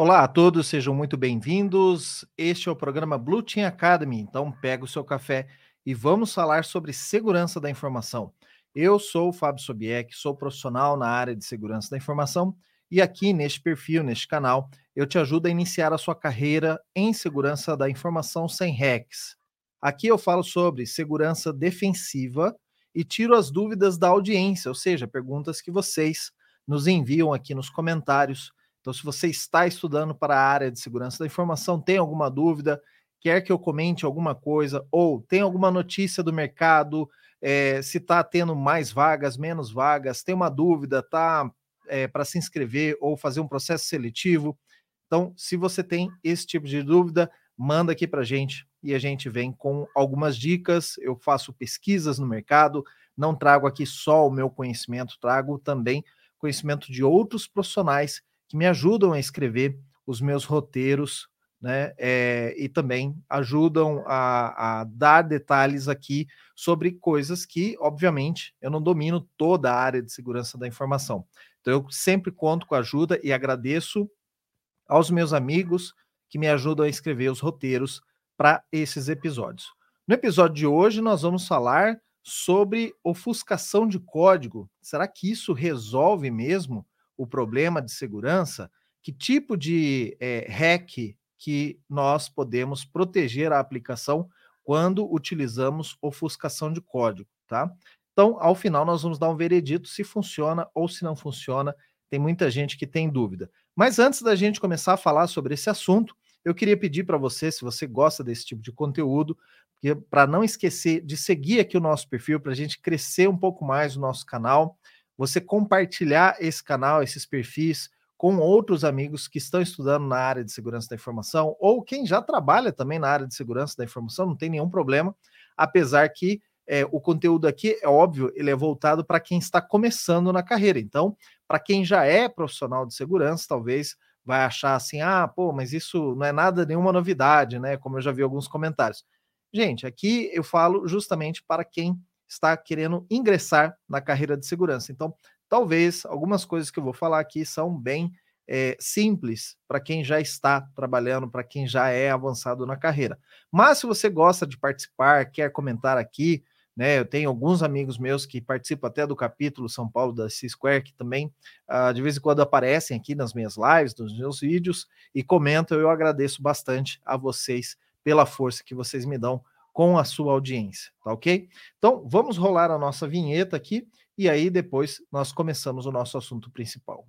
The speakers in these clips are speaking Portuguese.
Olá a todos, sejam muito bem-vindos. Este é o programa Blue Team Academy. Então, pega o seu café e vamos falar sobre segurança da informação. Eu sou o Fábio Sobieck, sou profissional na área de segurança da informação e aqui neste perfil, neste canal, eu te ajudo a iniciar a sua carreira em segurança da informação sem hacks. Aqui eu falo sobre segurança defensiva e tiro as dúvidas da audiência, ou seja, perguntas que vocês nos enviam aqui nos comentários. Então, se você está estudando para a área de segurança da informação, tem alguma dúvida, quer que eu comente alguma coisa, ou tem alguma notícia do mercado, é, se está tendo mais vagas, menos vagas, tem uma dúvida, tá é, para se inscrever ou fazer um processo seletivo. Então, se você tem esse tipo de dúvida, manda aqui para a gente e a gente vem com algumas dicas. Eu faço pesquisas no mercado, não trago aqui só o meu conhecimento, trago também conhecimento de outros profissionais que me ajudam a escrever os meus roteiros, né? É, e também ajudam a, a, dar detalhes aqui sobre coisas que, obviamente, eu não domino toda a área de segurança da informação. Então, eu sempre conto com a ajuda e agradeço aos meus amigos que me ajudam a escrever os roteiros para esses episódios. No episódio de hoje, nós vamos falar sobre ofuscação de código. Será que isso resolve mesmo o problema de segurança? Que tipo de é, hack que nós podemos proteger a aplicação quando utilizamos ofuscação de código, tá? Então, ao final, nós vamos dar um veredito se funciona ou se não funciona. Tem muita gente que tem dúvida. Mas antes da gente começar a falar sobre esse assunto, eu queria pedir para você, se você gosta desse tipo de conteúdo, para não esquecer de seguir aqui o nosso perfil, para a gente crescer um pouco mais o nosso canal, você compartilhar esse canal, esses perfis, com outros amigos que estão estudando na área de segurança da informação, ou quem já trabalha também na área de segurança da informação, não tem nenhum problema, apesar que é, o conteúdo aqui, é óbvio, ele é voltado para quem está começando na carreira. Então, para quem já é profissional de segurança, talvez vai achar assim: ah, pô, mas isso não é nada, nenhuma novidade, né? Como eu já vi alguns comentários. Gente, aqui eu falo justamente para quem está querendo ingressar na carreira de segurança. Então, talvez algumas coisas que eu vou falar aqui são bem é, simples para quem já está trabalhando, para quem já é avançado na carreira. Mas se você gosta de participar, quer comentar aqui, né? Eu tenho alguns amigos meus que participam até do capítulo São Paulo da C-Square, que também uh, de vez em quando aparecem aqui nas minhas lives, nos meus vídeos e comentam. Eu agradeço bastante a vocês pela força que vocês me dão com a sua audiência, tá ok? Então vamos rolar a nossa vinheta aqui e aí depois nós começamos o nosso assunto principal.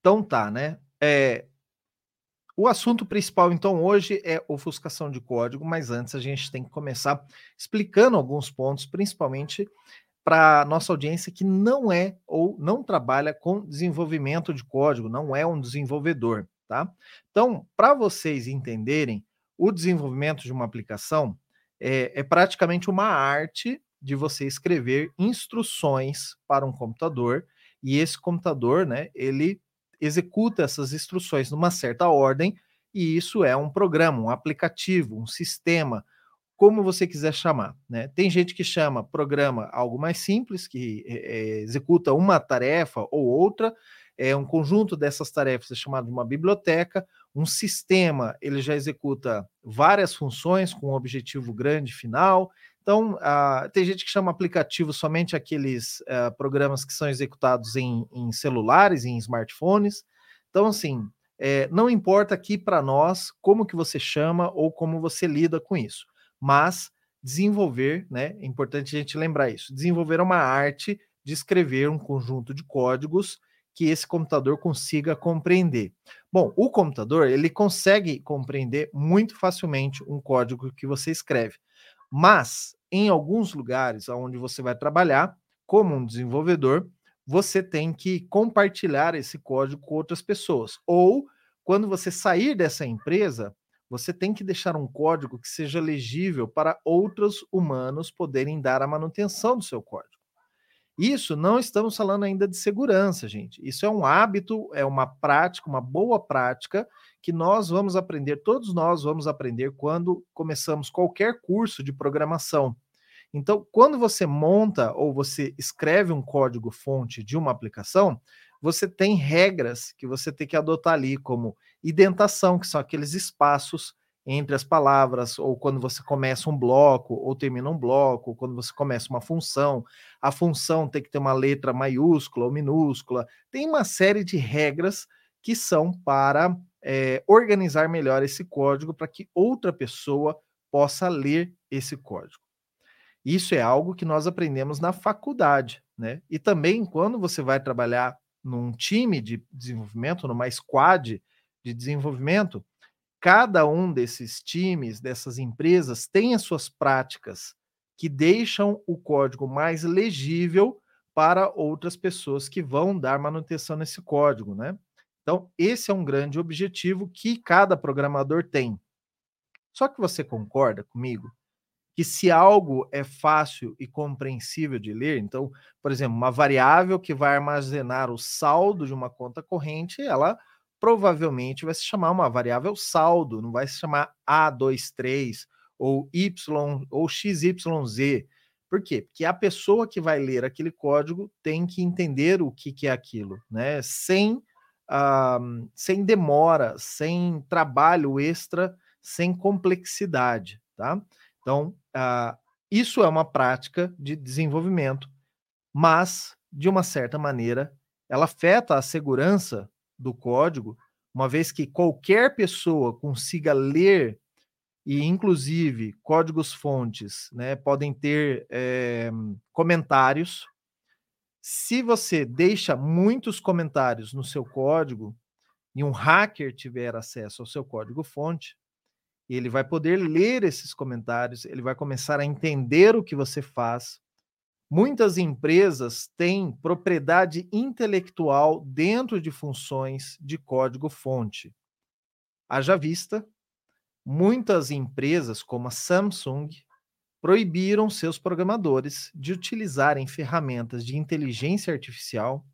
Então tá, né? É, o assunto principal, então, hoje é ofuscação de código, mas antes a gente tem que começar explicando alguns pontos, principalmente para nossa audiência que não é ou não trabalha com desenvolvimento de código, não é um desenvolvedor, tá? Então, para vocês entenderem, o desenvolvimento de uma aplicação é, é praticamente uma arte de você escrever instruções para um computador e esse computador, né, ele executa essas instruções numa certa ordem, e isso é um programa, um aplicativo, um sistema, como você quiser chamar. Né? Tem gente que chama programa algo mais simples, que é, executa uma tarefa ou outra, é um conjunto dessas tarefas é chamado de uma biblioteca, um sistema ele já executa várias funções com um objetivo grande final. Então, tem gente que chama aplicativo somente aqueles uh, programas que são executados em, em, celulares, em smartphones. Então, assim, é, não importa aqui para nós como que você chama ou como você lida com isso, mas desenvolver, né? É importante a gente lembrar isso. Desenvolver uma arte de escrever um conjunto de códigos que esse computador consiga compreender. Bom, o computador ele consegue compreender muito facilmente um código que você escreve. Mas em alguns lugares onde você vai trabalhar como um desenvolvedor, você tem que compartilhar esse código com outras pessoas. Ou quando você sair dessa empresa, você tem que deixar um código que seja legível para outros humanos poderem dar a manutenção do seu código. Isso não estamos falando ainda de segurança, gente. Isso é um hábito, é uma prática, uma boa prática que nós vamos aprender, todos nós vamos aprender quando começamos qualquer curso de programação. Então, quando você monta ou você escreve um código-fonte de uma aplicação, você tem regras que você tem que adotar ali, como indentação, que são aqueles espaços entre as palavras, ou quando você começa um bloco, ou termina um bloco, ou quando você começa uma função. A função tem que ter uma letra maiúscula ou minúscula. Tem uma série de regras que são para é, organizar melhor esse código para que outra pessoa possa ler esse código. Isso é algo que nós aprendemos na faculdade, né? E também quando você vai trabalhar num time de desenvolvimento, numa squad de desenvolvimento, cada um desses times, dessas empresas, tem as suas práticas que deixam o código mais legível para outras pessoas que vão dar manutenção nesse código, né? Então, esse é um grande objetivo que cada programador tem. Só que você concorda comigo que se algo é fácil e compreensível de ler, então, por exemplo, uma variável que vai armazenar o saldo de uma conta corrente, ela provavelmente vai se chamar uma variável saldo, não vai se chamar A23 ou Y ou XYZ. Por quê? Porque a pessoa que vai ler aquele código tem que entender o que, que é aquilo, né? Sem, uh, sem demora, sem trabalho extra, sem complexidade, tá? Então, uh, isso é uma prática de desenvolvimento, mas, de uma certa maneira, ela afeta a segurança do código, uma vez que qualquer pessoa consiga ler e, inclusive, códigos-fontes né, podem ter é, comentários. Se você deixa muitos comentários no seu código e um hacker tiver acesso ao seu código-fonte, ele vai poder ler esses comentários, ele vai começar a entender o que você faz. Muitas empresas têm propriedade intelectual dentro de funções de código-fonte. Haja vista, muitas empresas, como a Samsung, proibiram seus programadores de utilizarem ferramentas de inteligência artificial,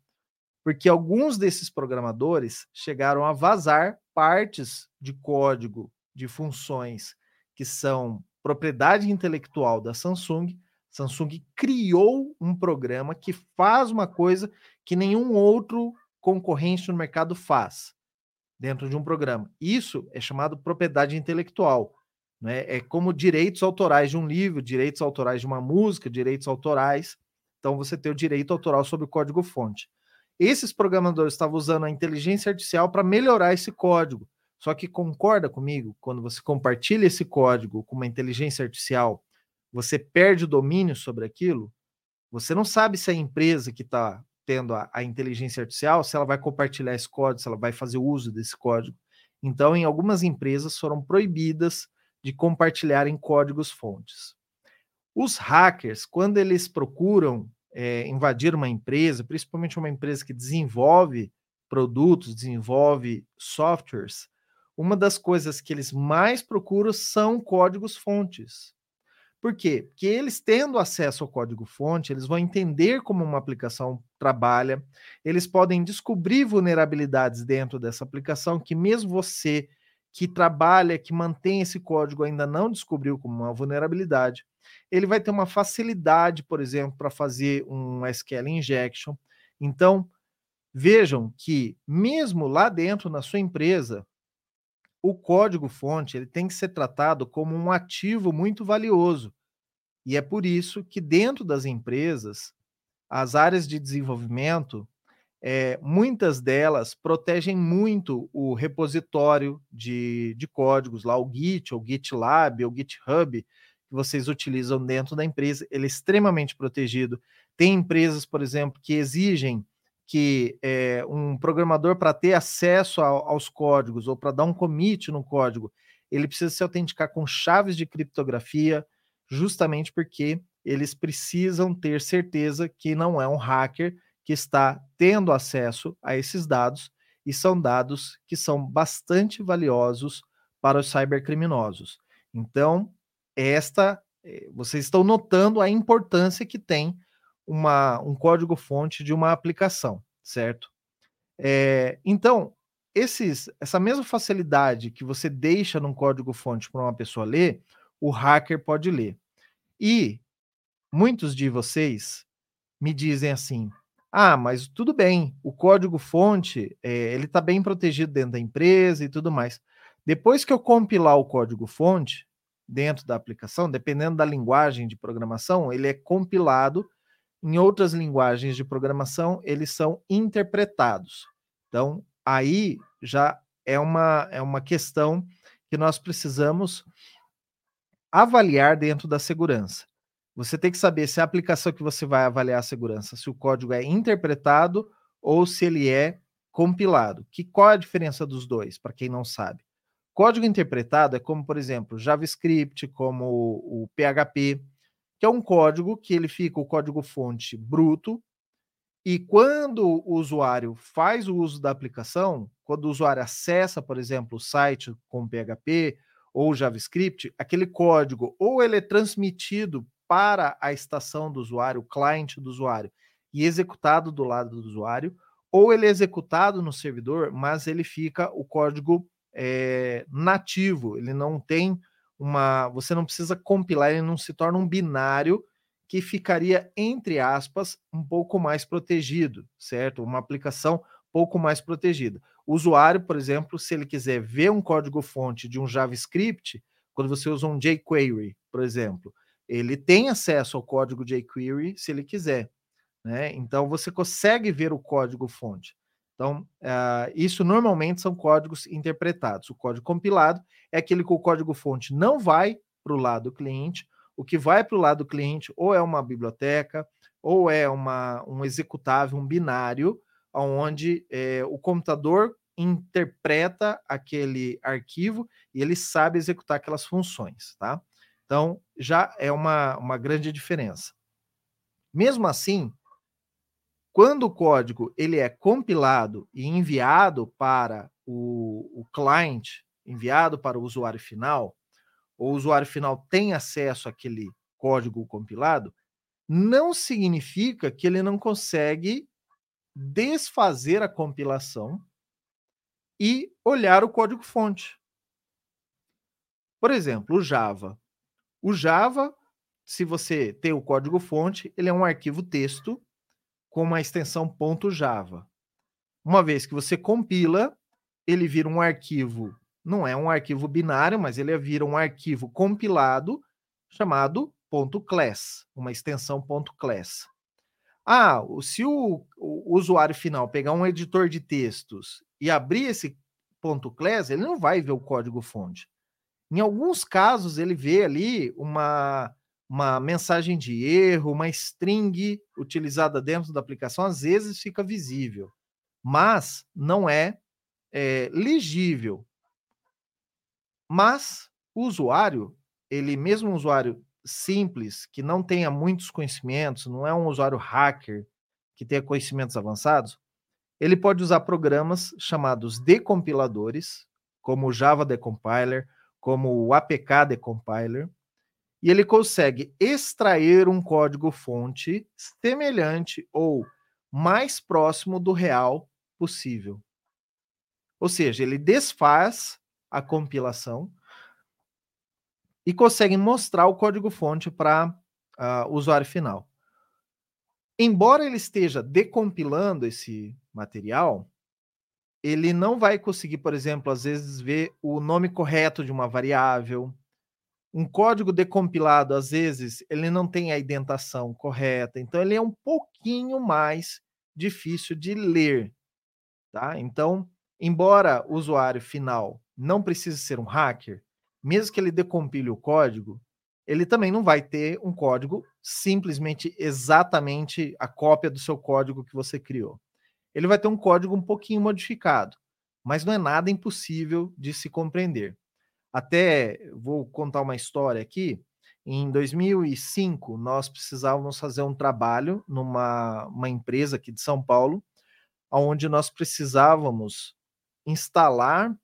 porque alguns desses programadores chegaram a vazar partes de código de funções que são propriedade intelectual da Samsung, Samsung criou um programa que faz uma coisa que nenhum outro concorrente no mercado faz dentro de um programa. Isso é chamado propriedade intelectual. Né? É como direitos autorais de um livro, direitos autorais de uma música, direitos autorais. Então você tem o direito autoral sobre o código-fonte. Esses programadores estavam usando a inteligência artificial para melhorar esse código. Só que concorda comigo, quando você compartilha esse código com uma inteligência artificial, você perde o domínio sobre aquilo, você não sabe se a empresa que está tendo a, a, inteligência artificial, se ela vai compartilhar esse código, se ela vai fazer uso desse código. Então, em algumas empresas foram proibidas de compartilharem códigos fontes. Os hackers, quando eles procuram é, invadir uma empresa, principalmente uma empresa que desenvolve produtos, desenvolve softwares, uma das coisas que eles mais procuram são códigos fontes. Por quê? Porque eles tendo acesso ao código-fonte, eles vão entender como uma aplicação trabalha, eles podem descobrir vulnerabilidades dentro dessa aplicação que mesmo você que trabalha, que mantém esse código ainda não descobriu como uma vulnerabilidade, ele vai ter uma facilidade, por exemplo, para fazer um SQL injection. Então, vejam que mesmo lá dentro na sua empresa, o código-fonte ele tem que ser tratado como um ativo muito valioso. E é por isso que, dentro das empresas, as áreas de desenvolvimento, é, muitas delas protegem muito o repositório de, de códigos, lá o Git, ou GitLab, ou GitHub, que vocês utilizam dentro da empresa, ele é extremamente protegido. Tem empresas, por exemplo, que exigem que é, um programador, para ter acesso ao, aos códigos ou para dar um commit no código, ele precisa se autenticar com chaves de criptografia, justamente porque eles precisam ter certeza que não é um hacker que está tendo acesso a esses dados, e são dados que são bastante valiosos para os cybercriminosos. Então, esta eh, vocês estão notando a importância que tem uma, um código-fonte de uma aplicação, certo? É, então, esses, essa mesma facilidade que você deixa num código-fonte para uma pessoa ler, o hacker pode ler. E muitos de vocês me dizem assim: ah, mas tudo bem, o código-fonte é, ele está bem protegido dentro da empresa e tudo mais. Depois que eu compilar o código-fonte dentro da aplicação, dependendo da linguagem de programação, ele é compilado. Em outras linguagens de programação, eles são interpretados. Então, aí já é uma, é uma questão que nós precisamos avaliar dentro da segurança. Você tem que saber se a aplicação que você vai avaliar a segurança, se o código é interpretado ou se ele é compilado. Que qual é a diferença dos dois, para quem não sabe? Código interpretado é como, por exemplo, JavaScript, como o PHP, que é um código que ele fica o código fonte bruto e quando o usuário faz o uso da aplicação, quando o usuário acessa, por exemplo, o site com PHP ou JavaScript, aquele código ou ele é transmitido para a estação do usuário, o cliente do usuário, e executado do lado do usuário, ou ele é executado no servidor, mas ele fica o código é, nativo, ele não tem uma. Você não precisa compilar, ele não se torna um binário que ficaria, entre aspas, um pouco mais protegido, certo? Uma aplicação pouco mais protegida. O usuário, por exemplo, se ele quiser ver um código-fonte de um JavaScript, quando você usa um jQuery, por exemplo, ele tem acesso ao código jQuery se ele quiser. Né? Então você consegue ver o código fonte. Então, uh, isso normalmente são códigos interpretados. O código compilado é aquele que o código fonte não vai para o lado do cliente. O que vai para o lado do cliente ou é uma biblioteca, ou é uma, um executável, um binário, onde é, o computador interpreta aquele arquivo e ele sabe executar aquelas funções, tá? Então, já é uma, uma grande diferença. Mesmo assim, quando o código ele é compilado e enviado para o, o client, enviado para o usuário final, o usuário final tem acesso àquele código compilado, não significa que ele não consegue desfazer a compilação e olhar o código-fonte. Por exemplo, o Java. O Java, se você tem o código-fonte, ele é um arquivo texto com uma extensão .java. Uma vez que você compila, ele vira um arquivo, não é um arquivo binário, mas ele vira um arquivo compilado chamado .class, uma extensão .class. Ah, se o, o, usuário final pegar um editor de textos e abrir esse .class, ele não vai ver o código fonte. Em alguns casos, ele vê ali uma, uma mensagem de erro, uma string utilizada dentro da aplicação, às vezes fica visível, mas não é, é legível. Mas o usuário, ele mesmo um usuário simples, que não tenha muitos conhecimentos, não é um usuário hacker que tenha conhecimentos avançados, ele pode usar programas chamados decompiladores, como o Java Decompiler, como o APK Decompiler, e ele consegue extrair um código-fonte semelhante ou mais próximo do real possível. Ou seja, ele desfaz a compilação e consegue mostrar o código-fonte para uh, ah, o usuário final. Embora ele esteja decompilando esse material, ele não vai conseguir, por exemplo, às vezes ver o nome correto de uma variável. Um código decompilado, às vezes, ele não tem a indentação correta, então ele é um pouquinho mais difícil de ler, tá? Então, embora o usuário final não precise ser um hacker, mesmo que ele decompile o código, ele também não vai ter um código simplesmente exatamente a cópia do seu código que você criou ele vai ter um código um pouquinho modificado, mas não é nada impossível de se compreender. Até vou contar uma história aqui. Em 2005, nós precisávamos fazer um trabalho numa uma empresa aqui de São Paulo, onde nós precisávamos instalar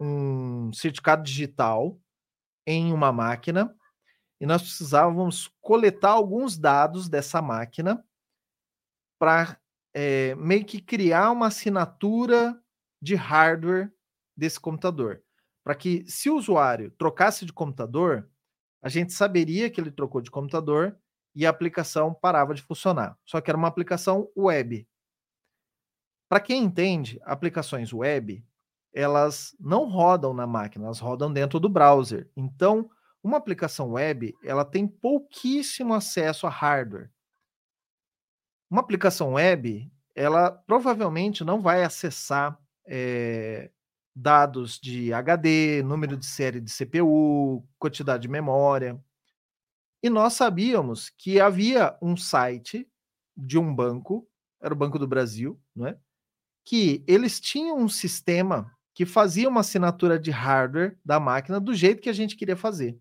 um certificado digital em uma máquina e nós precisávamos coletar alguns dados dessa máquina para é, meio que criar uma assinatura de hardware desse computador. Para que, se o usuário trocasse de computador, a gente saberia que ele trocou de computador e a aplicação parava de funcionar. Só que era uma aplicação web. Para quem entende, aplicações web, elas não rodam na máquina, elas rodam dentro do browser. Então, uma aplicação web, ela tem pouquíssimo acesso a hardware. Uma aplicação web, ela provavelmente não vai acessar é, dados de HD, número de série de CPU, quantidade de memória. E nós sabíamos que havia um site de um banco, era o Banco do Brasil, não é? que eles tinham um sistema que fazia uma assinatura de hardware da máquina do jeito que a gente queria fazer.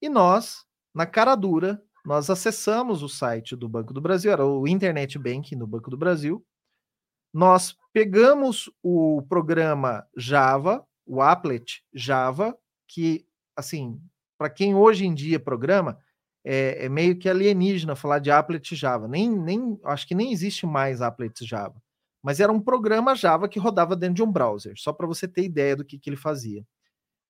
E nós, na cara dura, nós acessamos o site do Banco do Brasil, era o Internet Banking do Banco do Brasil. Nós pegamos o programa Java, o applet Java, que, assim, para quem hoje em dia programa, é, é, meio que alienígena falar de applet Java. Nem, nem, acho que nem existe mais applet Java. Mas era um programa Java que rodava dentro de um browser, só para você ter ideia do que, que ele fazia.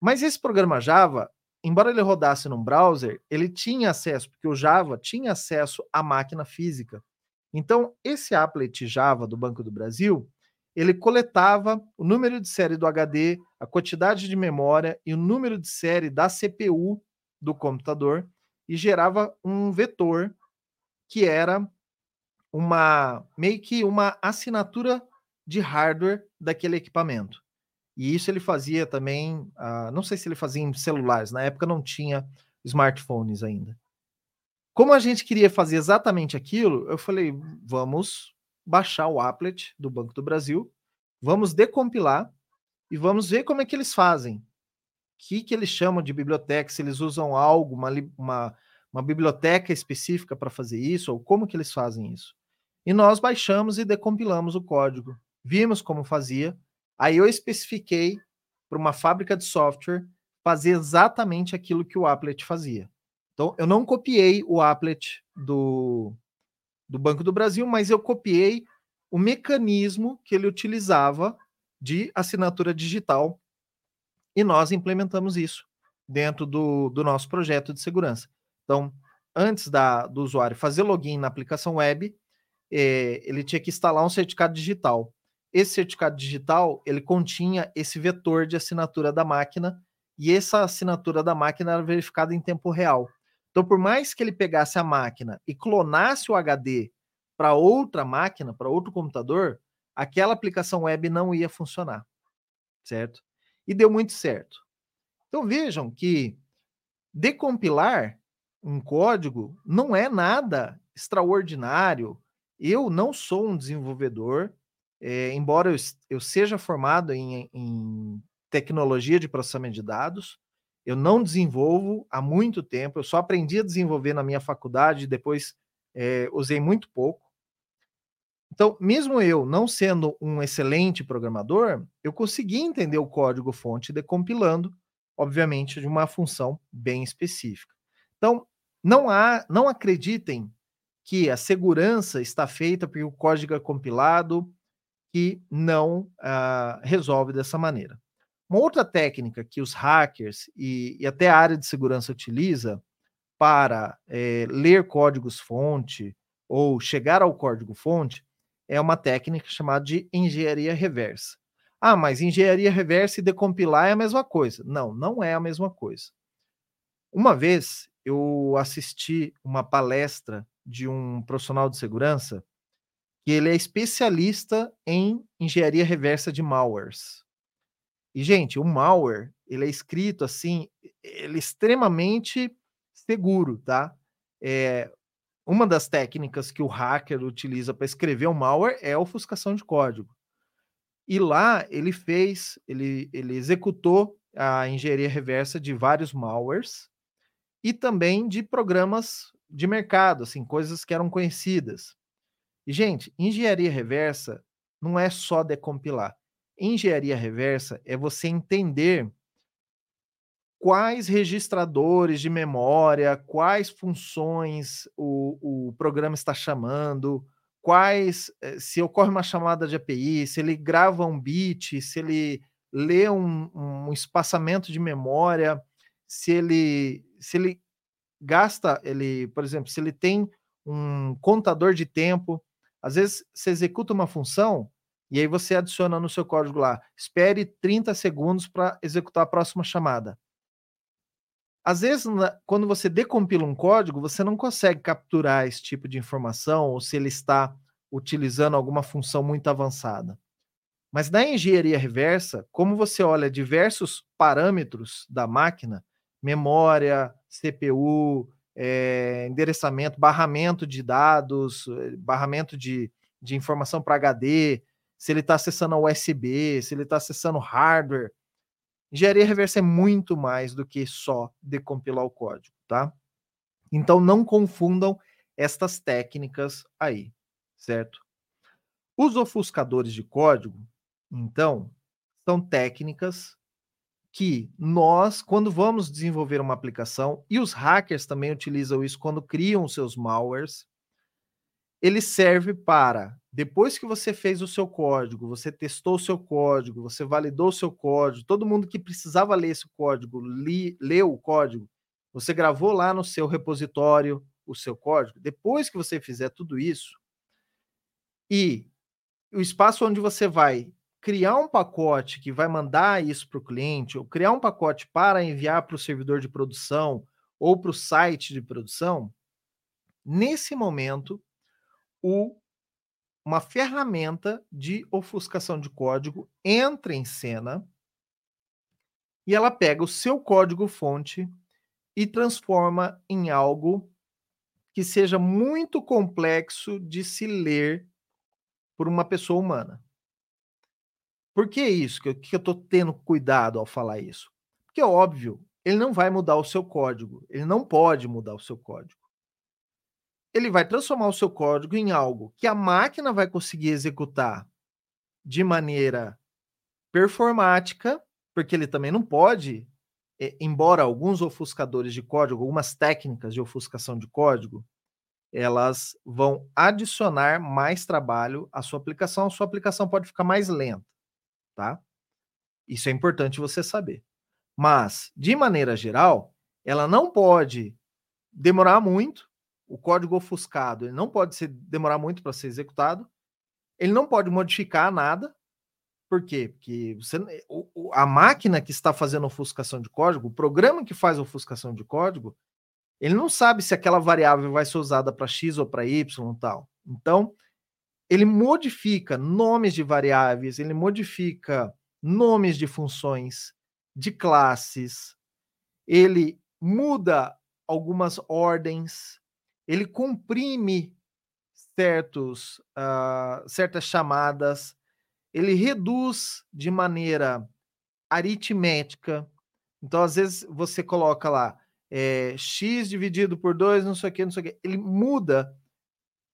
Mas esse programa Java, embora ele rodasse num browser, ele tinha acesso, porque o Java tinha acesso à máquina física. Então, esse applet Java do Banco do Brasil, ele coletava o número de série do HD, a quantidade de memória e o número de série da CPU do computador e gerava um vetor que era uma meio que uma assinatura de hardware daquele equipamento. E isso ele fazia também, uh, não sei se ele fazia em celulares, na época não tinha smartphones ainda. Como a gente queria fazer exatamente aquilo, eu falei, vamos baixar o applet do Banco do Brasil, vamos decompilar e vamos ver como é que eles fazem. O que, que eles chamam de biblioteca, se eles usam algo, uma, uma, uma biblioteca específica para fazer isso, ou como que eles fazem isso. E nós baixamos e decompilamos o código. Vimos como fazia, Aí eu especifiquei para uma fábrica de software fazer exatamente aquilo que o applet fazia. Então, eu não copiei o applet do, do Banco do Brasil, mas eu copiei o mecanismo que ele utilizava de assinatura digital e nós implementamos isso dentro do, do nosso projeto de segurança. Então, antes da, do usuário fazer login na aplicação web, eh, ele tinha que instalar um certificado digital. Esse certificado digital, ele continha esse vetor de assinatura da máquina e essa assinatura da máquina era verificada em tempo real. Então, por mais que ele pegasse a máquina e clonasse o HD para outra máquina, para outro computador, aquela aplicação web não ia funcionar, certo? E deu muito certo. Então vejam que decompilar um código não é nada extraordinário. Eu não sou um desenvolvedor, é, embora eu, eu, seja formado em, em tecnologia de processamento de dados, eu não desenvolvo há muito tempo, eu só aprendi a desenvolver na minha faculdade, depois é, usei muito pouco. Então, mesmo eu não sendo um excelente programador, eu consegui entender o código-fonte decompilando, obviamente, de uma função bem específica. Então, não há, não acreditem que a segurança está feita porque o código é compilado que não uh, resolve dessa maneira. Uma outra técnica que os hackers e, e até a área de segurança utiliza para é, ler códigos-fonte ou chegar ao código-fonte é uma técnica chamada de engenharia reversa. Ah, mas engenharia reversa e decompilar é a mesma coisa. Não, não é a mesma coisa. Uma vez eu assisti uma palestra de um profissional de segurança que ele é especialista em engenharia reversa de malwares. E, gente, o malware, ele é escrito assim, ele é extremamente seguro, tá? É, uma das técnicas que o hacker utiliza para escrever um malware é a ofuscação de código. E lá ele fez, ele, ele executou a engenharia reversa de vários malwares e também de programas de mercado, assim, coisas que eram conhecidas. E, gente, engenharia reversa não é só decompilar. Engenharia reversa é você entender quais registradores de memória, quais funções o, o programa está chamando, quais, eh, se ocorre uma chamada de API, se ele grava um bit, se ele lê um, um espaçamento de memória, se ele, se ele gasta, ele, por exemplo, se ele tem um contador de tempo, às vezes você executa uma função e aí você adiciona no seu código lá, espere 30 segundos para executar a próxima chamada. Às vezes, quando você decompila um código, você não consegue capturar esse tipo de informação ou se ele está utilizando alguma função muito avançada. Mas na engenharia reversa, como você olha diversos parâmetros da máquina, memória, CPU, é, endereçamento, barramento de dados, eh, barramento de, de informação para HD, se ele está acessando a USB, se ele está acessando hardware, Engenharia reversa é muito mais do que só decompilar o código, tá? Então não confundam estas técnicas aí, certo? Os ofuscadores de código, então, são técnicas que nós, quando vamos desenvolver uma aplicação, e os hackers também utilizam isso quando criam seus malwares, ele serve para, depois que você fez o seu código, você testou o seu código, você validou o seu código, todo mundo que precisava ler esse código, li, leu o código, você gravou lá no seu repositório o seu código. Depois que você fizer tudo isso, e o espaço onde você vai criar um pacote que vai mandar isso para o cliente, ou criar um pacote para enviar para o servidor de produção ou para o site de produção, nesse momento o, uma ferramenta de ofuscação de código entra em cena e ela pega o seu código-fonte e transforma em algo que seja muito complexo de se ler por uma pessoa humana. Por que isso? Que, eu estou tendo cuidado ao falar isso? Porque, é óbvio, ele não vai mudar o seu código. Ele não pode mudar o seu código ele vai transformar o seu código em algo que a máquina vai conseguir executar de maneira performática, porque ele também não pode, embora alguns ofuscadores de código, algumas técnicas de ofuscação de código, elas vão adicionar mais trabalho à sua aplicação, a sua aplicação pode ficar mais lenta, tá? Isso é importante você saber. Mas, de maneira geral, ela não pode demorar muito o código ofuscado ele não pode ser, demorar muito para ser executado, ele não pode modificar nada. Por quê? Porque você, a máquina que está fazendo ofuscação de código, o programa que faz ofuscação de código, ele não sabe se aquela variável vai ser usada para X ou para Y tal. Então, ele modifica nomes de variáveis, ele modifica nomes de funções, de classes, ele muda algumas ordens, ele comprime certos, uh, certas chamadas, ele reduz de maneira aritmética. Então, às vezes, você coloca lá é, x dividido por 2, não sei o que, não sei o que. Ele muda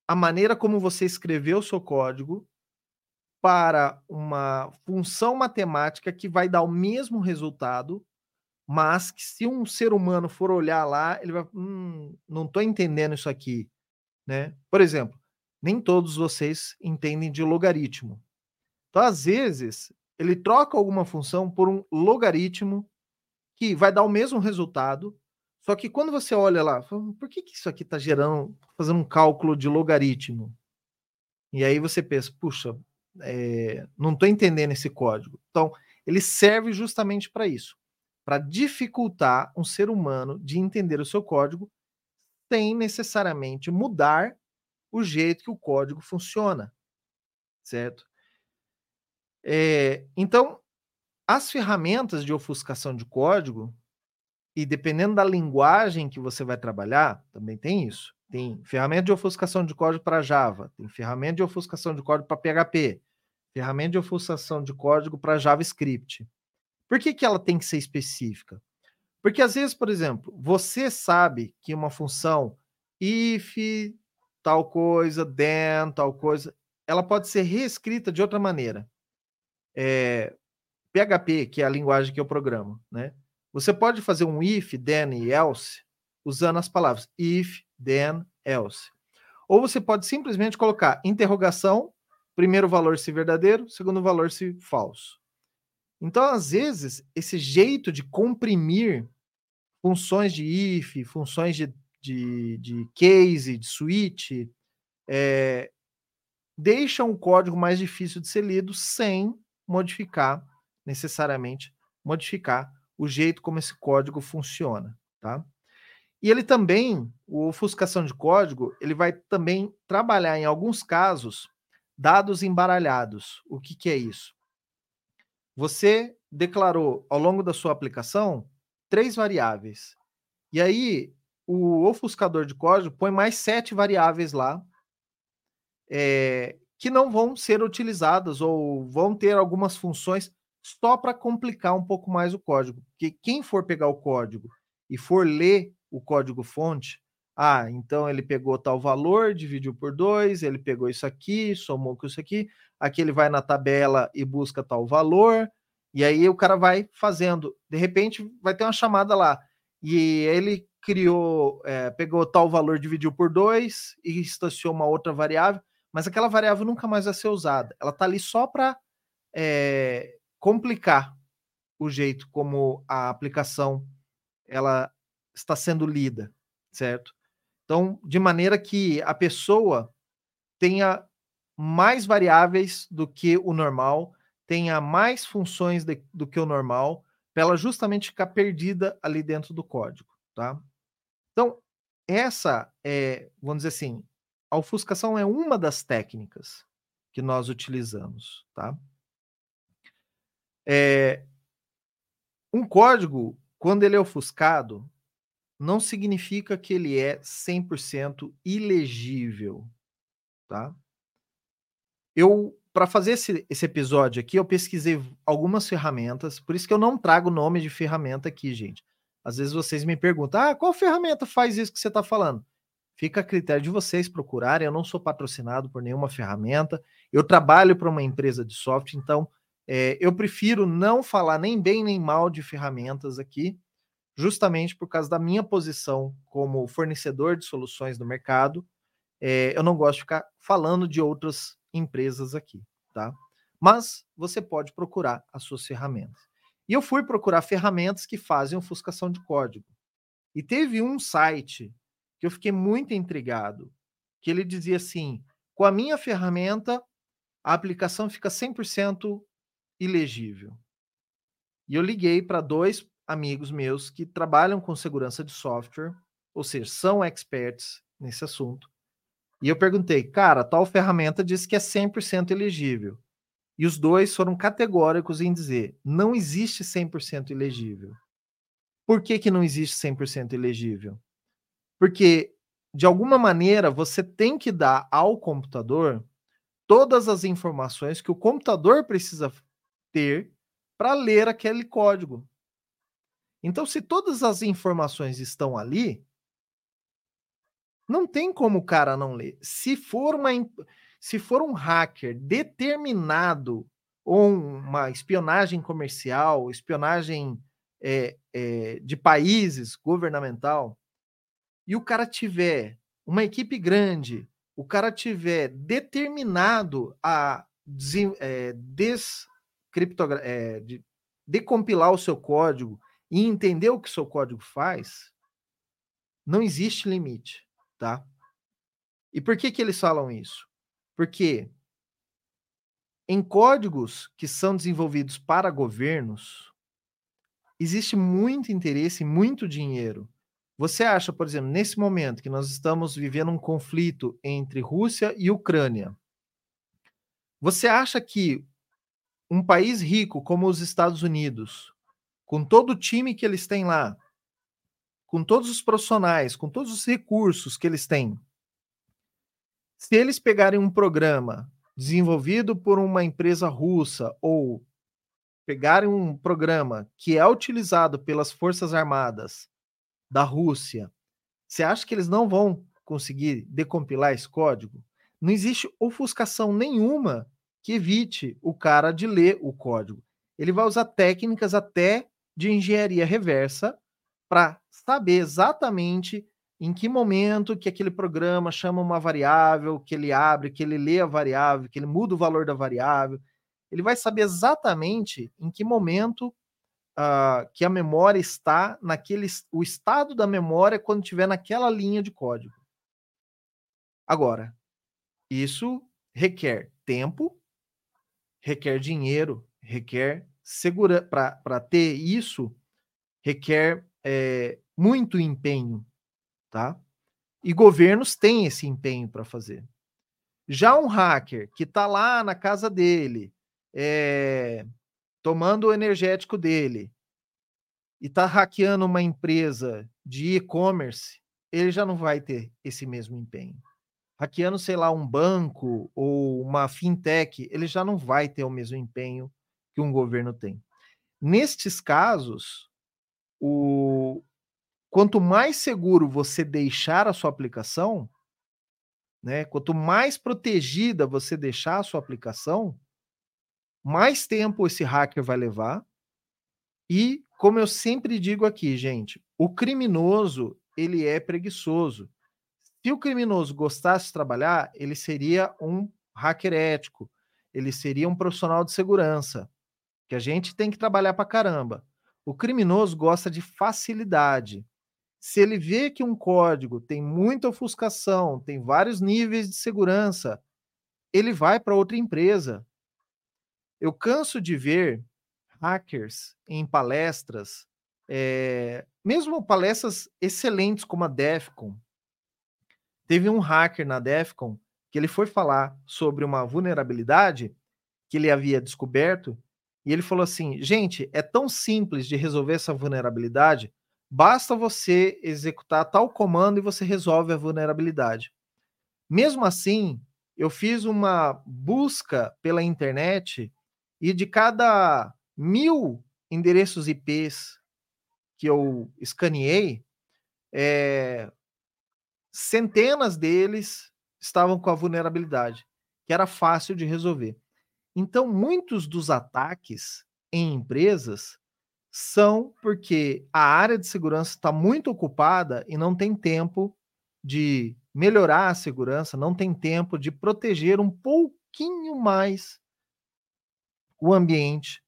a maneira como você escreveu o seu código para uma função matemática que vai dar o mesmo resultado mas que se um ser humano for olhar lá, ele vai, hum, não estou entendendo isso aqui, né? Por exemplo, nem todos vocês entendem de logaritmo. Então, às vezes, ele troca alguma função por um logaritmo que vai dar o mesmo resultado, só que quando você olha lá, hum, por que, que isso aqui está gerando, fazendo um cálculo de logaritmo? E aí você pensa, puxa, é, não estou entendendo esse código. Então, ele serve justamente para isso para dificultar um ser humano de entender o seu código sem necessariamente mudar o jeito que o código funciona, certo? É, então, as ferramentas de ofuscação de código, e dependendo da linguagem que você vai trabalhar, também tem isso. Tem ferramenta de ofuscação de código para Java, tem ferramenta de ofuscação de código para PHP, ferramenta de ofuscação de código para JavaScript. Por que, que ela tem que ser específica? Porque às vezes, por exemplo, você sabe que uma função if tal coisa, then tal coisa, ela pode ser reescrita de outra maneira. É, PHP, que é a linguagem que eu programo, né? Você pode fazer um if, then e else usando as palavras if, then, else. Ou você pode simplesmente colocar interrogação, primeiro valor se verdadeiro, segundo valor se falso. Então, às vezes, esse jeito de comprimir funções de if, funções de, de, de case, de switch, é, deixam o código mais difícil de ser lido sem modificar, necessariamente, modificar o jeito como esse código funciona, tá? E ele também, o ofuscação de código, ele vai também trabalhar em alguns casos dados embaralhados. O que, que é isso? Você declarou ao longo da sua aplicação três variáveis. E aí o ofuscador de código põe mais sete variáveis lá é, que não vão ser utilizadas ou vão ter algumas funções só para complicar um pouco mais o código. Porque quem for pegar o código e for ler o código fonte, ah, então ele pegou tal valor, dividiu por dois, ele pegou isso aqui, somou com isso aqui, aqui ele vai na tabela e busca tal valor, e aí o cara vai fazendo. De repente vai ter uma chamada lá, e ele criou, é, pegou tal valor, dividiu por dois e instanciou uma outra variável, mas aquela variável nunca mais vai ser usada. Ela está ali só para é, complicar o jeito como a aplicação ela está sendo lida, certo? Então, de maneira que a pessoa tenha mais variáveis do que o normal, tenha mais funções de, do que o normal, para ela justamente ficar perdida ali dentro do código, tá? Então, essa é, vamos dizer assim, a ofuscação é uma das técnicas que nós utilizamos, tá? É, um código, quando ele é ofuscado, não significa que ele é 100% ilegível, tá? Eu, para fazer esse, esse episódio aqui, eu pesquisei algumas ferramentas, por isso que eu não trago nome de ferramenta aqui, gente. Às vezes vocês me perguntam, ah, qual ferramenta faz isso que você está falando? Fica a critério de vocês procurarem. Eu não sou patrocinado por nenhuma ferramenta. Eu trabalho para uma empresa de software, então é, eu prefiro não falar nem bem nem mal de ferramentas aqui, justamente por causa da minha posição como fornecedor de soluções no mercado. É, eu não gosto de ficar falando de outras empresas aqui, tá? Mas você pode procurar as suas ferramentas. E eu fui procurar ferramentas que fazem ofuscação de código. E teve um site que eu fiquei muito intrigado, que ele dizia assim: com a minha ferramenta, a aplicação fica 100% ilegível. E eu liguei para dois amigos meus que trabalham com segurança de software, ou seja, são experts nesse assunto. E eu perguntei, cara, tal ferramenta diz que é 100% elegível. E os dois foram categóricos em dizer, não existe 100% elegível. Por que, que não existe 100% elegível? Porque, de alguma maneira, você tem que dar ao computador todas as informações que o computador precisa ter para ler aquele código. Então, se todas as informações estão ali, não tem como o cara não ler. Se for, uma, se for um hacker determinado ou uma espionagem comercial, espionagem é, é, de países governamental, e o cara tiver uma equipe grande, o cara tiver determinado a é, é, de, decompilar o seu código e entender o que seu código faz, não existe limite, tá? E por que que eles falam isso? Porque em códigos que são desenvolvidos para governos, existe muito interesse e muito dinheiro você acha, por exemplo, nesse momento que nós estamos vivendo um conflito entre Rússia e Ucrânia, você acha que um país rico como os Estados Unidos, com todo o time que eles têm lá, com todos os profissionais, com todos os recursos que eles têm, se eles pegarem um programa desenvolvido por uma empresa russa ou pegarem um programa que é utilizado pelas Forças Armadas da Rússia, você acha que eles não vão conseguir decompilar esse código? Não existe ofuscação nenhuma que evite o cara de ler o código. Ele vai usar técnicas até de engenharia reversa para saber exatamente em que momento que aquele programa chama uma variável, que ele abre, que ele lê a variável, que ele muda o valor da variável. Ele vai saber exatamente em que momento uh, que a memória está naquele. O estado da memória quando estiver naquela linha de código. Agora, isso requer tempo, requer dinheiro, requer segurança. Para ter isso, requer é, muito empenho, tá? E governos têm esse empenho para fazer. Já um hacker que está lá na casa dele, é, tomando o energético dele, e está hackeando uma empresa de e-commerce, ele já não vai ter esse mesmo empenho. Hackeando, sei lá, um banco ou uma fintech, ele já não vai ter o mesmo empenho que um governo tem. Nestes casos, o, quanto mais seguro você deixar a sua aplicação, né, quanto mais protegida você deixar a sua aplicação, mais tempo esse hacker vai levar. E, como eu sempre digo aqui, gente, o criminoso, ele é preguiçoso. Se o criminoso gostasse de trabalhar, ele seria um hacker ético, ele seria um profissional de segurança, que a gente tem que trabalhar para caramba. O criminoso gosta de facilidade. Se ele vê que um código tem muita ofuscação, tem vários níveis de segurança, ele vai para outra empresa. Eu canso de ver hackers em palestras, é, mesmo palestras excelentes como a Defcon. Teve um hacker na Defcon que ele foi falar sobre uma vulnerabilidade que ele havia descoberto e ele falou assim: gente, é tão simples de resolver essa vulnerabilidade Basta você executar tal comando e você resolve a vulnerabilidade. Mesmo assim, eu fiz uma busca pela internet e de cada mil endereços IPs que eu escaneei, é, centenas deles estavam com a vulnerabilidade, que era fácil de resolver. Então, muitos dos ataques em empresas são porque a área de segurança está muito ocupada e não tem tempo de melhorar a segurança, não tem tempo de proteger um pouquinho mais o ambiente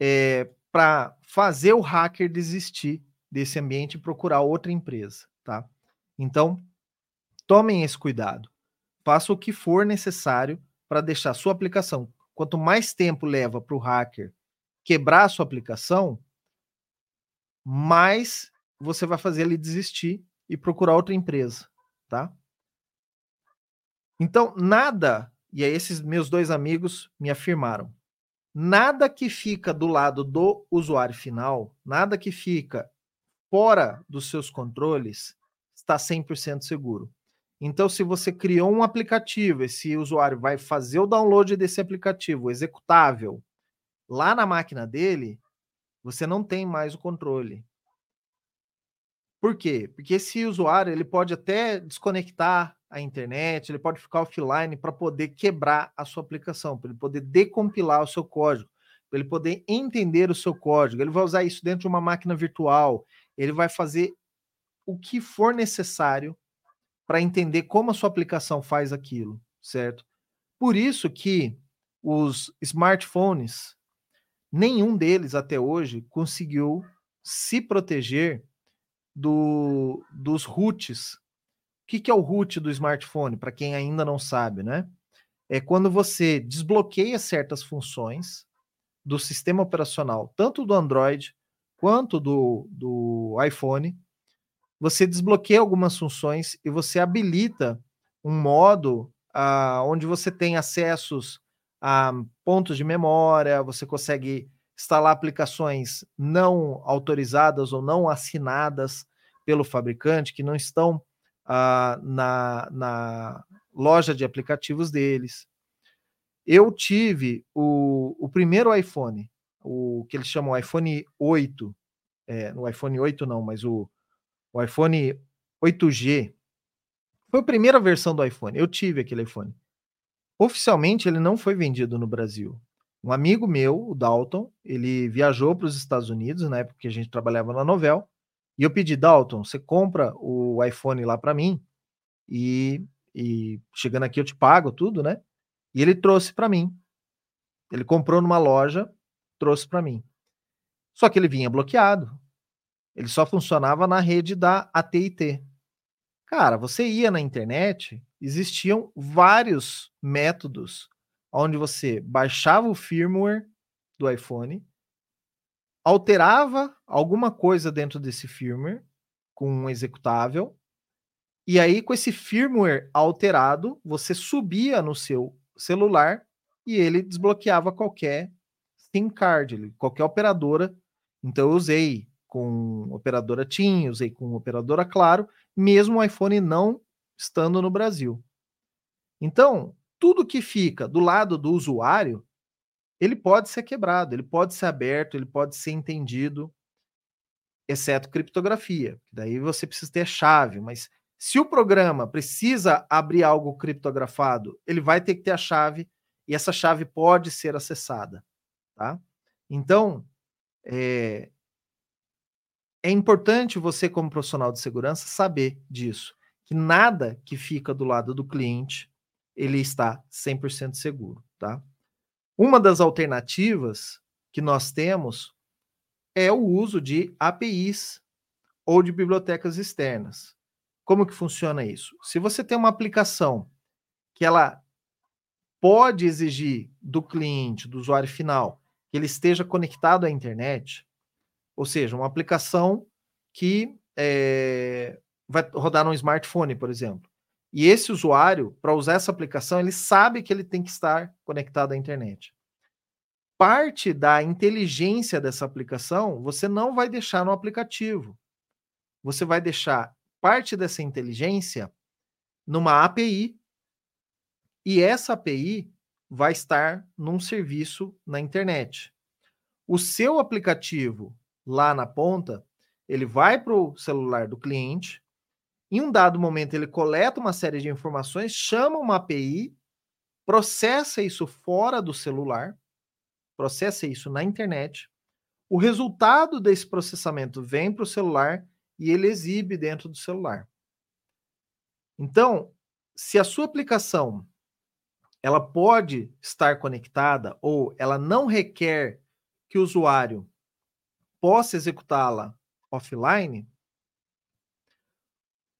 é, eh, para fazer o hacker desistir desse ambiente e procurar outra empresa, tá? Então, tomem esse cuidado. Faça o que for necessário para deixar sua aplicação. Quanto mais tempo leva para o hacker quebrar a sua aplicação, mais você vai fazer ele desistir e procurar outra empresa, tá? Então, nada, e aí esses meus dois amigos me afirmaram, nada que fica do lado do usuário final, nada que fica fora dos seus controles está 100% seguro. Então, se você criou um aplicativo, esse usuário vai fazer o download desse aplicativo executável, Lá na máquina dele, você não tem mais o controle. Por quê? Porque esse usuário ele pode até desconectar a internet, ele pode ficar offline para poder quebrar a sua aplicação, para ele poder decompilar o seu código, para ele poder entender o seu código. Ele vai usar isso dentro de uma máquina virtual, ele vai fazer o que for necessário para entender como a sua aplicação faz aquilo, certo? Por isso que os smartphones nenhum deles até hoje conseguiu se proteger do, dos roots. O que, que é o root do smartphone, para quem ainda não sabe, né? É quando você desbloqueia certas funções do sistema operacional, tanto do Android quanto do, do iPhone, você desbloqueia algumas funções e você habilita um modo ah, onde você tem acessos a pontos de memória, você consegue instalar aplicações não autorizadas ou não assinadas pelo fabricante, que não estão ah, na, na loja de aplicativos deles. Eu tive o, o primeiro iPhone, o que eles chamam iPhone 8, é, no iPhone 8 não, mas o, o iPhone 8G. Foi a primeira versão do iPhone. Eu tive aquele iPhone. Oficialmente, ele não foi vendido no Brasil. Um amigo meu, o Dalton, ele viajou para os Estados Unidos, na época que a gente trabalhava na Novel, e eu pedi, Dalton, você compra o iPhone lá para mim, e, e chegando aqui eu te pago tudo, né? E ele trouxe para mim. Ele comprou numa loja, trouxe para mim. Só que ele vinha bloqueado. Ele só funcionava na rede da AT&T. Cara, você ia na internet, existiam vários métodos onde você baixava o firmware do iPhone, alterava alguma coisa dentro desse firmware com um executável, e aí com esse firmware alterado, você subia no seu celular e ele desbloqueava qualquer SIM card, qualquer operadora. Então eu usei com operadora TIM, usei com operadora Claro, mesmo o iPhone não estando no Brasil. Então, tudo que fica do lado do usuário, ele pode ser quebrado, ele pode ser aberto, ele pode ser entendido, exceto criptografia. Daí você precisa ter chave, mas se o programa precisa abrir algo criptografado, ele vai ter que ter a chave e essa chave pode ser acessada, tá? Então, é, é importante você, como profissional de segurança, saber disso, que nada que fica do lado do cliente, ele está 100% seguro, tá? Uma das alternativas que nós temos é o uso de APIs ou de bibliotecas externas. Como que funciona isso? Se você tem uma aplicação que ela pode exigir do cliente, do usuário final, que ele esteja conectado à internet, ou seja, uma aplicação que é, vai rodar no smartphone, por exemplo. E esse usuário, para usar essa aplicação, ele sabe que ele tem que estar conectado à internet. Parte da inteligência dessa aplicação você não vai deixar no aplicativo. Você vai deixar parte dessa inteligência numa API e essa API vai estar num serviço na internet. O seu aplicativo lá na ponta, ele vai para o celular do cliente. Em um dado momento, ele coleta uma série de informações, chama uma API, processa isso fora do celular, processa isso na internet. O resultado desse processamento vem para o celular e ele exibe dentro do celular. Então, se a sua aplicação ela pode estar conectada ou ela não requer que o usuário possa executá-la offline,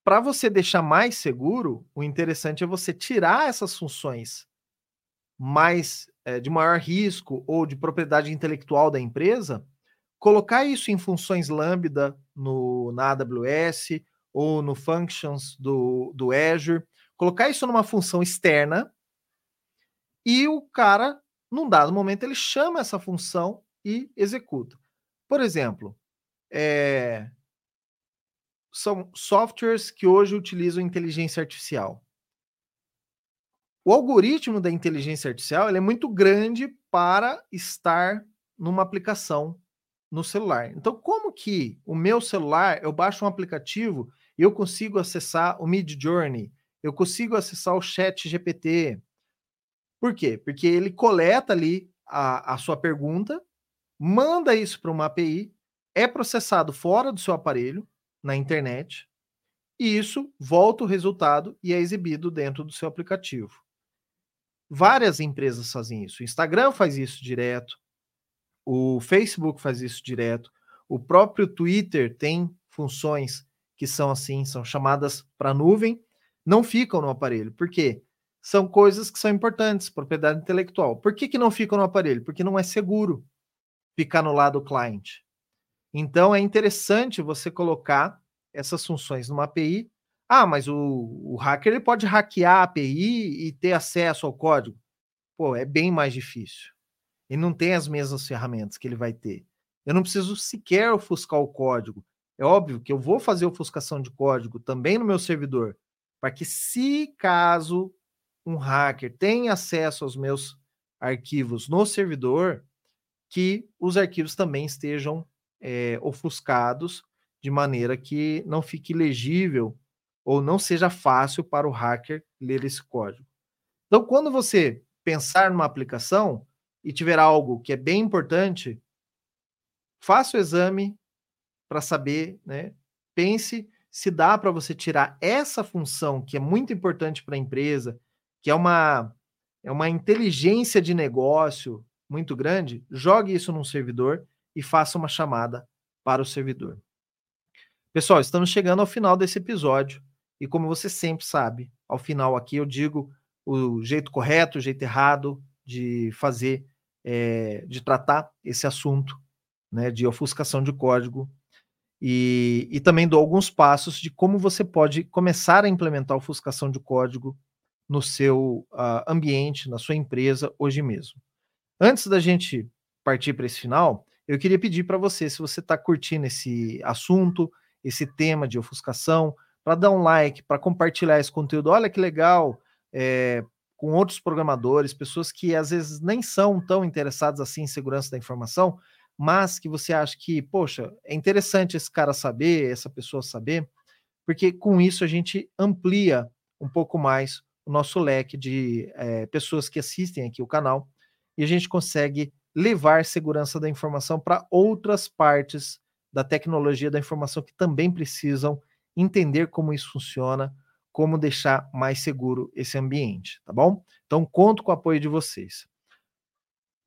para você deixar mais seguro, o interessante é você tirar essas funções mais é, de maior risco ou de propriedade intelectual da empresa, colocar isso em funções lambda no, na AWS ou no functions do, do Azure, colocar isso numa função externa e o cara, num dado momento, ele chama essa função e executa. Por exemplo, é, são softwares que hoje utilizam inteligência artificial. O algoritmo da inteligência artificial é muito grande para estar numa aplicação no celular. Então, como que o meu celular, eu baixo um aplicativo e eu consigo acessar o Mid Journey, eu consigo acessar o Chat GPT, por quê? Porque ele coleta ali a, a sua pergunta, manda isso para uma API, é processado fora do seu aparelho, na internet, e isso volta o resultado e é exibido dentro do seu aplicativo. Várias empresas fazem isso. O Instagram faz isso direto, o Facebook faz isso direto, o próprio Twitter tem funções que são assim, são chamadas para nuvem, não ficam no aparelho. Por quê? são coisas que são importantes, propriedade intelectual. Por que, que não fica no aparelho? Porque não é seguro ficar no lado do cliente. Então é interessante você colocar essas funções numa API. Ah, mas o, o hacker ele pode hackear a API e ter acesso ao código. Pô, é bem mais difícil. Ele não tem as mesmas ferramentas que ele vai ter. Eu não preciso sequer ofuscar o código. É óbvio que eu vou fazer ofuscação de código também no meu servidor, para que se caso um hacker tem acesso aos meus arquivos no servidor, que os arquivos também estejam é, ofuscados de maneira que não fique legível ou não seja fácil para o hacker ler esse código. Então, quando você pensar numa aplicação e tiver algo que é bem importante, faça o exame para saber, né? Pense se dá para você tirar essa função que é muito importante para a empresa, que é uma, é uma inteligência de negócio muito grande, jogue isso num servidor e faça uma chamada para o servidor. Pessoal, estamos chegando ao final desse episódio e como você sempre sabe, ao final aqui eu digo o jeito correto, o jeito errado de fazer, é, de tratar esse assunto, né, de ofuscação de código e, e também dou alguns passos de como você pode começar a implementar ofuscação de código no seu uh, ambiente, na sua empresa hoje mesmo. Antes da gente partir para esse final, eu queria pedir para você, se você está curtindo esse assunto, esse tema de ofuscação, para dar um like, para compartilhar esse conteúdo. Olha que legal, é, com outros programadores, pessoas que às vezes nem são tão interessadas assim em segurança da informação, mas que você acha que, poxa, é interessante esse cara saber, essa pessoa saber, porque com isso a gente amplia um pouco mais o nosso leque de é, pessoas que assistem aqui o canal e a gente consegue levar segurança da informação para outras partes da tecnologia da informação que também precisam entender como isso funciona, como deixar mais seguro esse ambiente, tá bom? Então conto com o apoio de vocês.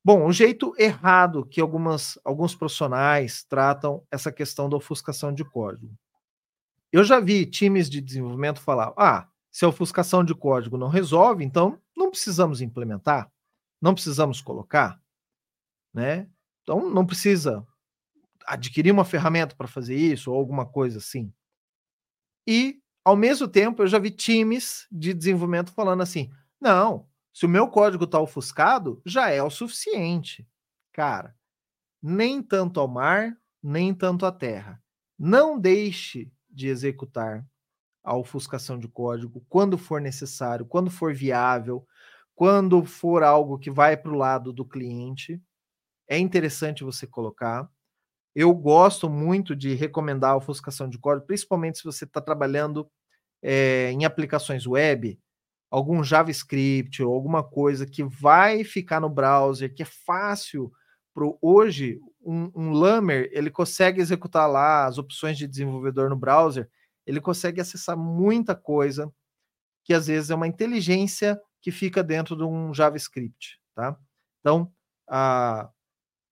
Bom, o jeito errado que algumas, alguns profissionais tratam essa questão da ofuscação de código. Eu já vi times de desenvolvimento falar: ah, se a ofuscação de código não resolve, então não precisamos implementar, não precisamos colocar né? Então não precisa adquirir uma ferramenta para fazer isso ou alguma coisa assim. E ao mesmo tempo eu já vi times de desenvolvimento falando assim: "Não, se o meu código está ofuscado, já é o suficiente". Cara, nem tanto ao mar, nem tanto à terra. Não deixe de executar a ofuscação de código quando for necessário, quando for viável, quando for algo que vai para o lado do cliente é interessante você colocar. Eu gosto muito de recomendar a ofuscação de código, principalmente se você está trabalhando é, em aplicações web, algum JavaScript ou alguma coisa que vai ficar no browser, que é fácil. Pro, hoje, um, um ele consegue executar lá as opções de desenvolvedor no browser, ele consegue acessar muita coisa que às vezes é uma inteligência que fica dentro de um JavaScript, tá? Então, a,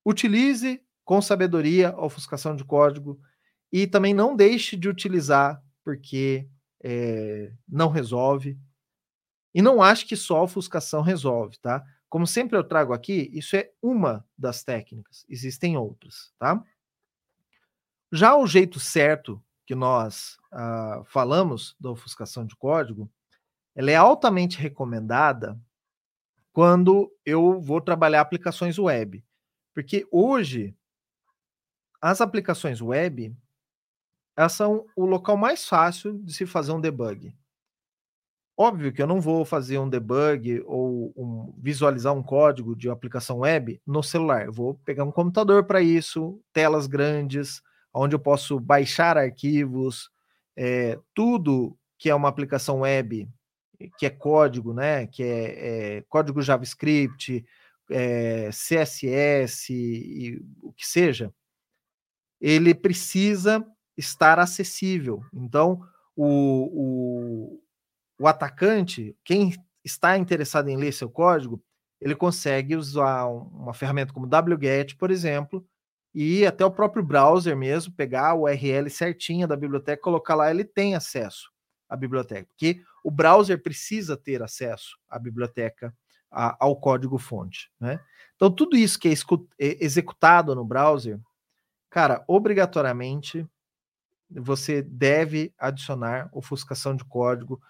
Utilize com sabedoria a ofuscação de código e também não deixe de utilizar, porque é, não resolve. E não ache que só a ofuscação resolve, tá? Como sempre eu trago aqui, isso é uma das técnicas, existem outras, tá? Já o jeito certo que nós ah, falamos da ofuscação de código, ela é altamente recomendada quando eu vou trabalhar aplicações web. Porque hoje as aplicações web elas são o local mais fácil de se fazer um debug. Óbvio que eu não vou fazer um debug ou um, visualizar um código de aplicação web no celular. Eu vou pegar um computador para isso, telas grandes, onde eu posso baixar arquivos, é, tudo que é uma aplicação web, que é código, né? Que é, é código JavaScript, é, CSS e o que seja, ele precisa estar acessível. Então, o, o, o atacante, quem está interessado em ler seu código, ele consegue usar uma ferramenta como wget, por exemplo, e até o próprio browser mesmo, pegar o URL certinha da biblioteca, colocar lá, ele tem acesso à biblioteca, porque o browser precisa ter acesso à biblioteca a, ao código-fonte. Né? Então, tudo isso que é, é executado no browser, cara, obrigatoriamente você deve adicionar ofuscação de código,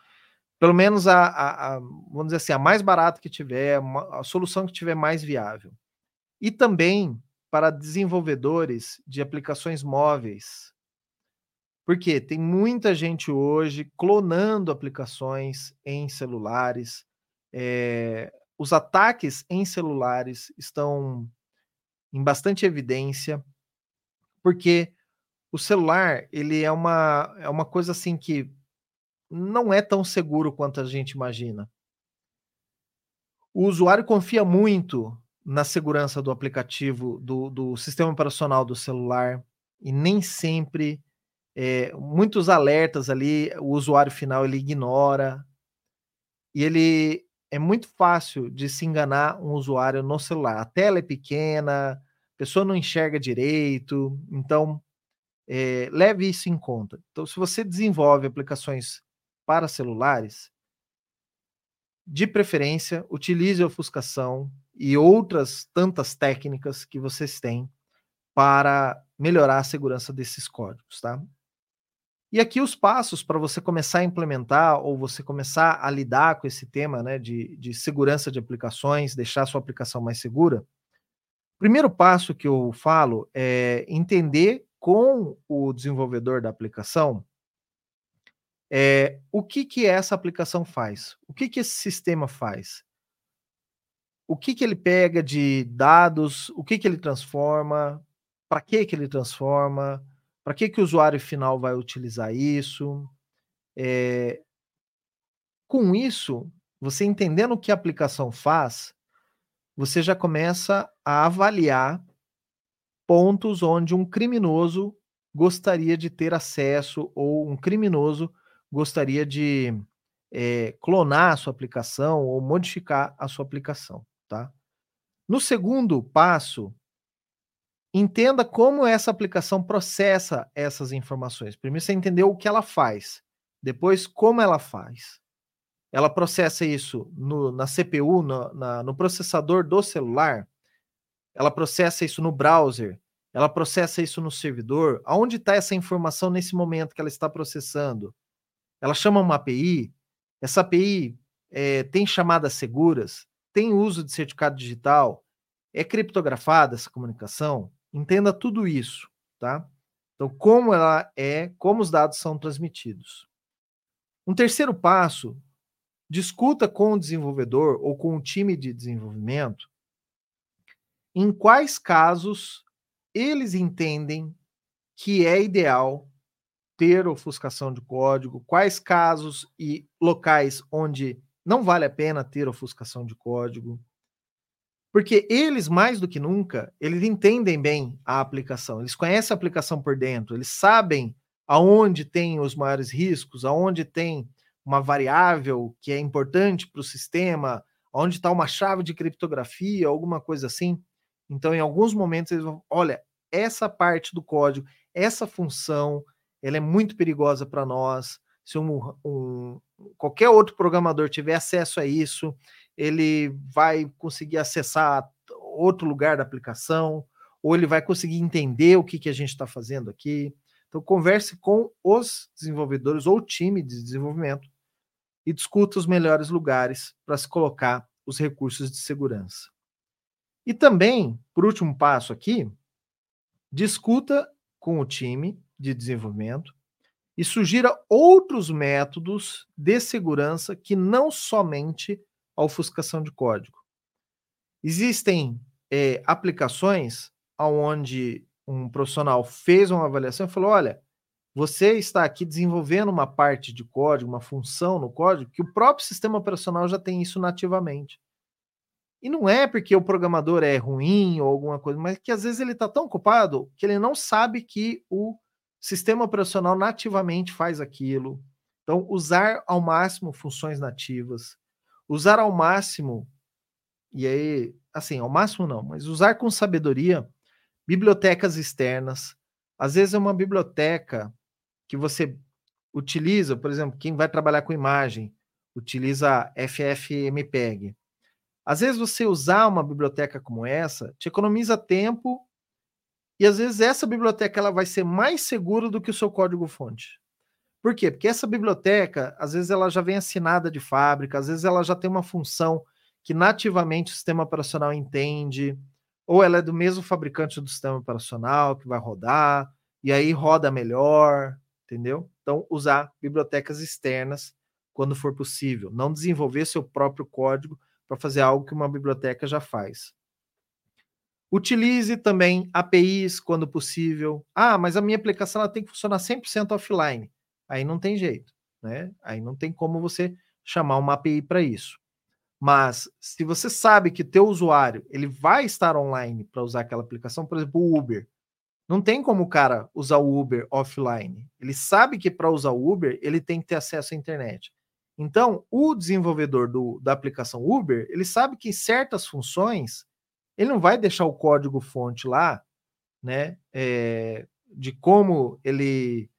pelo menos a, a, a, vamos dizer assim, a mais barata que tiver, a solução que tiver mais viável. E também para desenvolvedores de aplicações móveis. Porque tem muita gente hoje clonando aplicações em celulares, é, os ataques em celulares estão em bastante evidência, porque o celular ele é uma, é uma coisa assim que não é tão seguro quanto a gente imagina. O usuário confia muito na segurança do aplicativo, do, do sistema operacional do celular, e nem sempre, é, muitos alertas ali, o usuário final ele ignora, e ele é muito fácil de se enganar um usuário no celular. A tela é pequena, pessoa não enxerga direito, então é, leve isso em conta. Então, se você desenvolve aplicações para celulares, de preferência, utilize a ofuscação e outras tantas técnicas que vocês têm para melhorar a segurança desses códigos, tá? E aqui os passos para você começar a implementar ou você começar a lidar com esse tema né, de, de segurança de aplicações, deixar a sua aplicação mais segura. Primeiro passo que eu falo é entender com o desenvolvedor da aplicação é, o que, que essa aplicação faz, o que, que esse sistema faz, o que, que ele pega de dados, o que, que ele transforma, para que, que ele transforma, para que, que o usuário final vai utilizar isso? É, com isso, você entendendo o que a aplicação faz, você já começa a avaliar pontos onde um criminoso gostaria de ter acesso ou um criminoso gostaria de é, clonar a sua aplicação ou modificar a sua aplicação, tá? No segundo passo, entenda como essa aplicação processa essas informações. Primeiro você entendeu o que ela faz, depois como ela faz. Ela processa isso no, na CPU, no, na, no processador do celular, ela processa isso no browser, ela processa isso no servidor. Aonde está essa informação nesse momento que ela está processando? Ela chama uma API, essa API é, tem chamadas seguras, tem uso de certificado digital, é criptografada essa comunicação, Entenda tudo isso, tá? Então, como ela é, como os dados são transmitidos. Um terceiro passo, discuta com o desenvolvedor ou com o time de desenvolvimento em quais casos eles entendem que é ideal ter ofuscação de código, quais casos e locais onde não vale a pena ter ofuscação de código, porque eles, mais do que nunca, eles entendem bem a aplicação, eles conhecem a aplicação por dentro, eles sabem aonde tem os maiores riscos, aonde tem uma variável que é importante para o sistema, onde está uma chave de criptografia, alguma coisa assim. Então, em alguns momentos, eles vão, olha, essa parte do código, essa função, ela é muito perigosa para nós. Se um, um, qualquer outro programador tiver acesso a isso, ele vai conseguir acessar outro lugar da aplicação, ou ele vai conseguir entender o que, que a gente está fazendo aqui. Então, converse com os desenvolvedores ou time de desenvolvimento e discuta os melhores lugares para se colocar os recursos de segurança. E também, por último passo aqui, discuta com o time de desenvolvimento e sugira outros métodos de segurança que não somente a ofuscação de código. Existem é, aplicações onde um profissional fez uma avaliação e falou: olha, você está aqui desenvolvendo uma parte de código, uma função no código, que o próprio sistema operacional já tem isso nativamente. E não é porque o programador é ruim ou alguma coisa, mas que às vezes ele está tão ocupado que ele não sabe que o sistema operacional nativamente faz aquilo. Então, usar ao máximo funções nativas, usar ao máximo, e aí, assim, ao máximo não, mas usar com sabedoria bibliotecas externas. Às vezes é uma biblioteca que você utiliza, por exemplo, quem vai trabalhar com imagem, utiliza FFmpeg. Às vezes você usar uma biblioteca como essa te economiza tempo e às vezes essa biblioteca ela vai ser mais segura do que o seu código fonte. Por quê? Porque essa biblioteca, às vezes, ela já vem assinada de fábrica, às vezes ela já tem uma função que nativamente o sistema operacional entende, ou ela é do mesmo fabricante do sistema operacional que vai rodar, e aí roda melhor, entendeu? Então, usar bibliotecas externas quando for possível, não desenvolver seu próprio código para fazer algo que uma biblioteca já faz. Utilize também APIs quando possível. Ah, mas a minha aplicação ela tem que funcionar 100% offline aí não tem jeito, né? Aí não tem como você chamar uma API para isso. Mas se você sabe que teu usuário ele vai estar online para usar aquela aplicação, por exemplo, o Uber, não tem como o cara usar o Uber offline. Ele sabe que para usar o Uber ele tem que ter acesso à internet. Então, o desenvolvedor do, da aplicação Uber, ele sabe que certas funções ele não vai deixar o código fonte lá, né, é, de como ele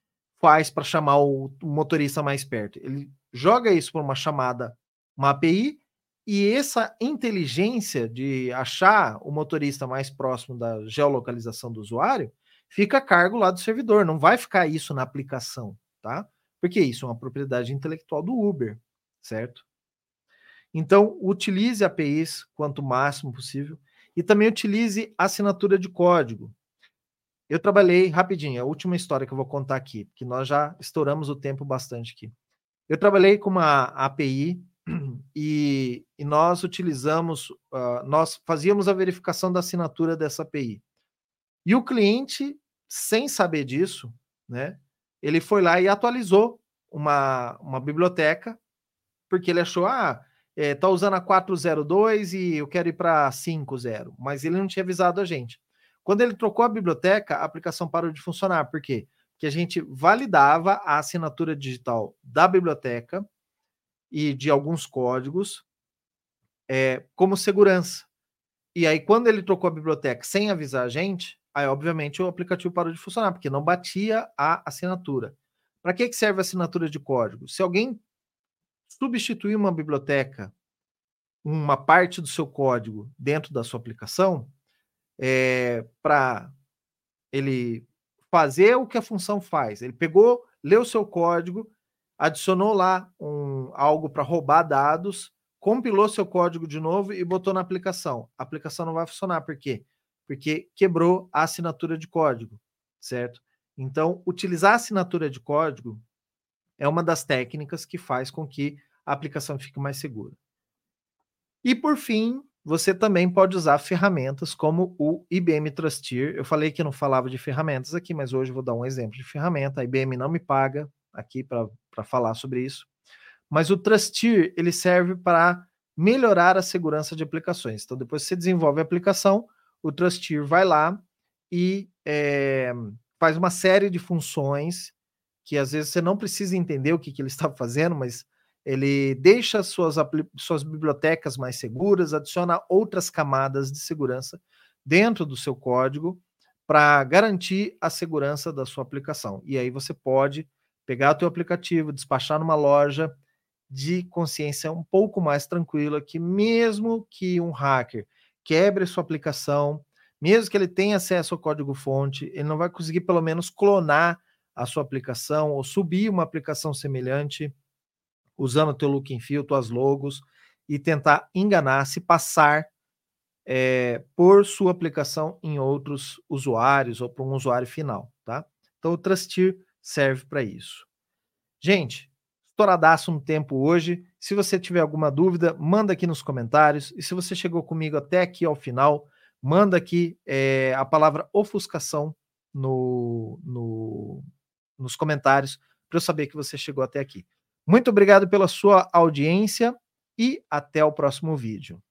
faz para chamar o, motorista mais perto. Ele joga isso por uma chamada, uma API, e essa inteligência de achar o motorista mais próximo da geolocalização do usuário fica a cargo lá do servidor, não vai ficar isso na aplicação, tá? Porque isso é uma propriedade intelectual do Uber, certo? Então, utilize APIs quanto máximo possível e também utilize assinatura de código. Eu trabalhei rapidinho, a última história que eu vou contar aqui, que nós já estouramos o tempo bastante aqui. Eu trabalhei com uma API e, e nós utilizamos, uh, nós fazíamos a verificação da assinatura dessa API. E o cliente, sem saber disso, né, ele foi lá e atualizou uma, uma biblioteca, porque ele achou, ah, é, usando a 402 e eu quero ir para 50, mas ele não tinha avisado a gente. Quando ele trocou a biblioteca, a aplicação parou de funcionar. Por quê? Porque a gente validava a assinatura digital da biblioteca e de alguns códigos é, como segurança. E aí, quando ele trocou a biblioteca sem avisar a gente, aí, obviamente, o aplicativo parou de funcionar, porque não batia a assinatura. Para que, que serve a assinatura de código? Se alguém substituir uma biblioteca, uma parte do seu código dentro da sua aplicação, é, para ele fazer o que a função faz. Ele pegou, leu seu código, adicionou lá um, algo para roubar dados, compilou seu código de novo e botou na aplicação. A aplicação não vai funcionar, por quê? Porque quebrou a assinatura de código, certo? Então, utilizar a assinatura de código é uma das técnicas que faz com que a aplicação fique mais segura. E por fim, você também pode usar ferramentas como o IBM Trustir. Eu falei que não falava de ferramentas aqui, mas hoje vou dar um exemplo de ferramenta. A IBM não me paga aqui para falar sobre isso. Mas o Trustir, ele serve para melhorar a segurança de aplicações. Então, depois que você desenvolve a aplicação, o Trustir vai lá e é, faz uma série de funções que às vezes você não precisa entender o que, que ele está fazendo, mas ele deixa suas, suas bibliotecas mais seguras, adiciona outras camadas de segurança dentro do seu código para garantir a segurança da sua aplicação. E aí você pode pegar o teu aplicativo, despachar numa loja de consciência um pouco mais tranquila, que mesmo que um hacker quebre sua aplicação, mesmo que ele tenha acesso ao código-fonte, ele não vai conseguir pelo menos clonar a sua aplicação ou subir uma aplicação semelhante usando teu look and feel, tuas logos e tentar enganar, se passar é, por sua aplicação em outros usuários ou para um usuário final, tá? Então o Trustir serve para isso. Gente, estouradaço um tempo hoje. Se você tiver alguma dúvida, manda aqui nos comentários. E se você chegou comigo até aqui ao final, manda aqui é, a palavra ofuscação no, no, nos comentários para eu saber que você chegou até aqui. Muito obrigado pela sua audiência e até o próximo vídeo.